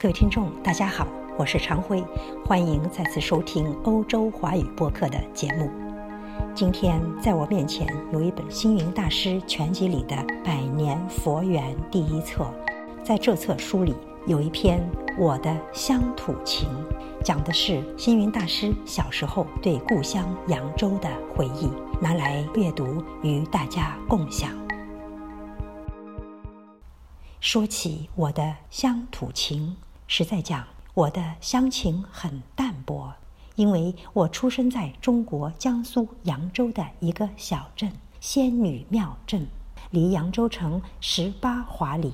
各位听众，大家好，我是常辉，欢迎再次收听欧洲华语播客的节目。今天在我面前有一本星云大师全集里的《百年佛缘》第一册，在这册书里有一篇《我的乡土情》，讲的是星云大师小时候对故乡扬州的回忆，拿来阅读与大家共享。说起我的乡土情，实在讲，我的乡情很淡薄。因为我出生在中国江苏扬州的一个小镇仙女庙镇，离扬州城十八华里。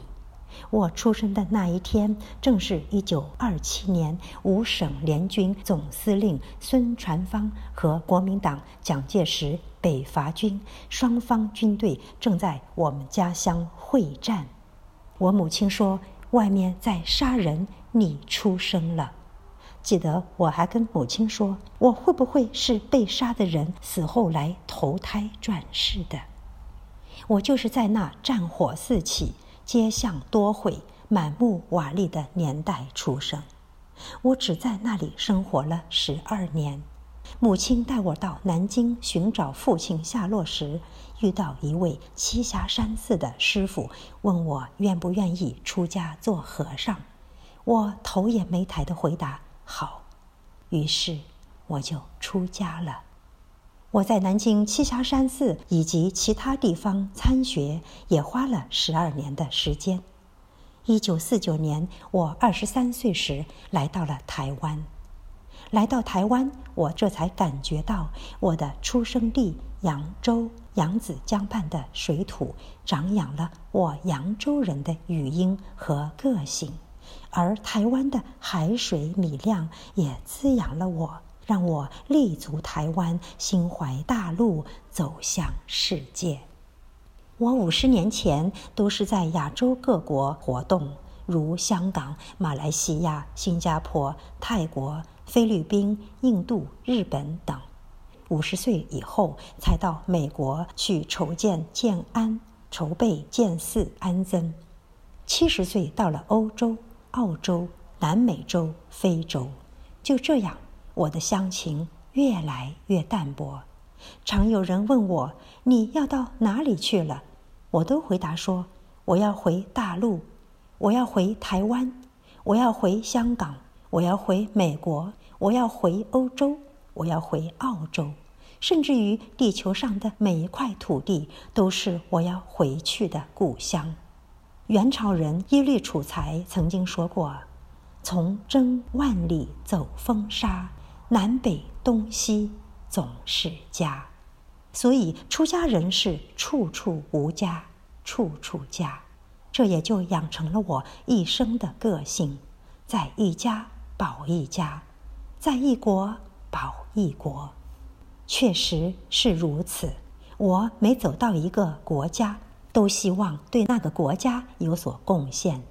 我出生的那一天，正是一九二七年，五省联军总司令孙传芳和国民党蒋介石北伐军双方军队正在我们家乡会战。我母亲说：“外面在杀人，你出生了。”记得我还跟母亲说：“我会不会是被杀的人，死后来投胎转世的？”我就是在那战火四起、街巷多毁、满目瓦砾的年代出生。我只在那里生活了十二年。母亲带我到南京寻找父亲下落时，遇到一位栖霞山寺的师傅，问我愿不愿意出家做和尚。我头也没抬的回答。好，于是我就出家了。我在南京栖霞山寺以及其他地方参学，也花了十二年的时间。一九四九年，我二十三岁时来到了台湾。来到台湾，我这才感觉到我的出生地扬州扬子江畔的水土，长养了我扬州人的语音和个性。而台湾的海水米量也滋养了我，让我立足台湾，心怀大陆，走向世界。我五十年前都是在亚洲各国活动，如香港、马来西亚、新加坡、泰国、菲律宾、印度、日本等。五十岁以后才到美国去筹建建安，筹备建寺安僧。七十岁到了欧洲。澳洲、南美洲、非洲，就这样，我的乡情越来越淡薄。常有人问我：“你要到哪里去了？”我都回答说：“我要回大陆，我要回台湾，我要回香港，我要回美国，我要回欧洲，我要回澳洲，甚至于地球上的每一块土地，都是我要回去的故乡。”元朝人耶律楚材曾经说过：“从征万里走风沙，南北东西总是家。”所以出家人是处处无家，处处家。这也就养成了我一生的个性：在一家保一家，在一国保一国。确实是如此。我每走到一个国家。都希望对那个国家有所贡献。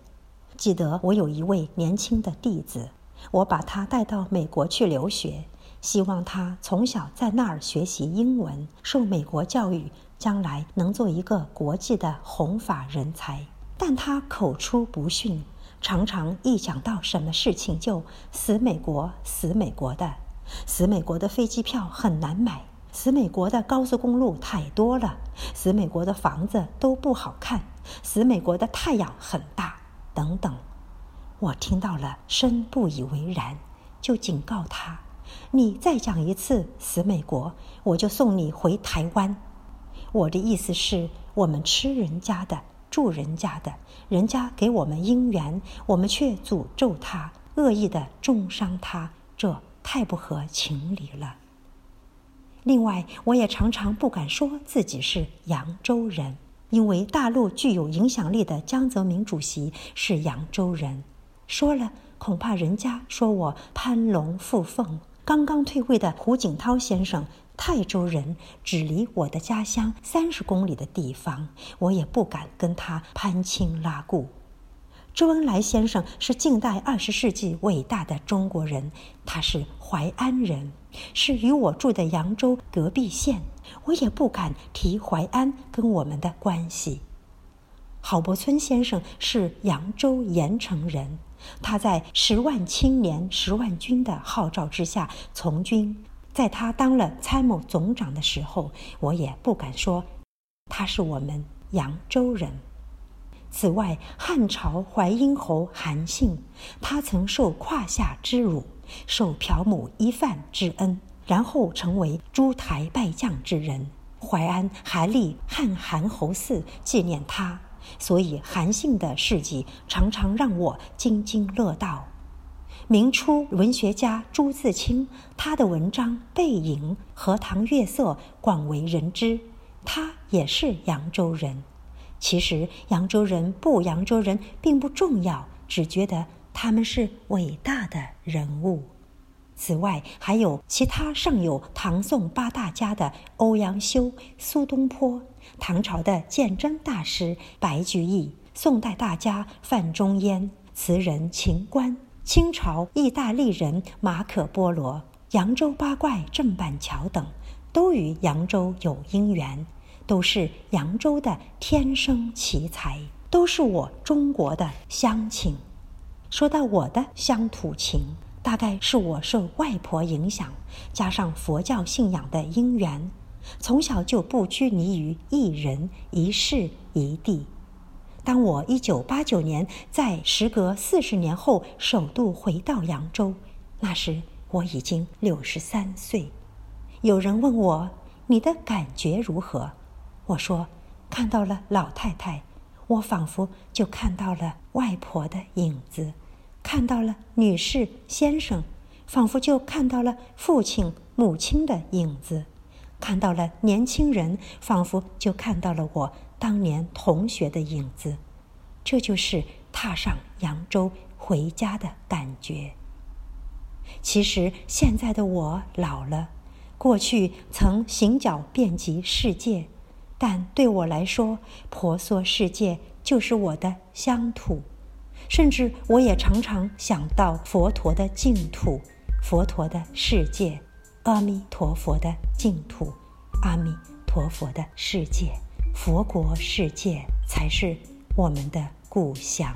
记得我有一位年轻的弟子，我把他带到美国去留学，希望他从小在那儿学习英文，受美国教育，将来能做一个国际的弘法人才。但他口出不逊，常常一讲到什么事情就死美国，死美国的，死美国的飞机票很难买。死美国的高速公路太多了，死美国的房子都不好看，死美国的太阳很大，等等。我听到了，深不以为然，就警告他：“你再讲一次死美国，我就送你回台湾。”我的意思是，我们吃人家的，住人家的，人家给我们姻缘，我们却诅咒他，恶意的重伤他，这太不合情理了。另外，我也常常不敢说自己是扬州人，因为大陆具有影响力的江泽民主席是扬州人，说了恐怕人家说我攀龙附凤。刚刚退位的胡锦涛先生，泰州人，只离我的家乡三十公里的地方，我也不敢跟他攀亲拉故。周恩来先生是近代二十世纪伟大的中国人，他是淮安人，是与我住的扬州隔壁县，我也不敢提淮安跟我们的关系。郝柏村先生是扬州盐城人，他在十万青年、十万军的号召之下从军。在他当了参谋总长的时候，我也不敢说他是我们扬州人。此外，汉朝淮阴侯韩信，他曾受胯下之辱，受朴母一饭之恩，然后成为诸台败将之人。淮安还立汉韩侯祠纪念他，所以韩信的事迹常常让我津津乐道。明初文学家朱自清，他的文章《背影》《荷塘月色》广为人知。他也是扬州人。其实扬州人不扬州人并不重要，只觉得他们是伟大的人物。此外，还有其他尚有唐宋八大家的欧阳修、苏东坡，唐朝的鉴真大师白居易，宋代大家范仲淹，词人秦观。清朝意大利人马可·波罗、扬州八怪郑板桥等，都与扬州有因缘，都是扬州的天生奇才，都是我中国的乡亲。说到我的乡土情，大概是我受外婆影响，加上佛教信仰的因缘，从小就不拘泥于一人一事一地。当我一九八九年在时隔四十年后首度回到扬州，那时我已经六十三岁。有人问我：“你的感觉如何？”我说：“看到了老太太，我仿佛就看到了外婆的影子；看到了女士、先生，仿佛就看到了父亲、母亲的影子；看到了年轻人，仿佛就看到了我。”当年同学的影子，这就是踏上扬州回家的感觉。其实现在的我老了，过去曾行脚遍及世界，但对我来说，婆娑世界就是我的乡土。甚至我也常常想到佛陀的净土，佛陀的世界，阿弥陀佛的净土，阿弥陀佛的世界。佛国世界才是我们的故乡。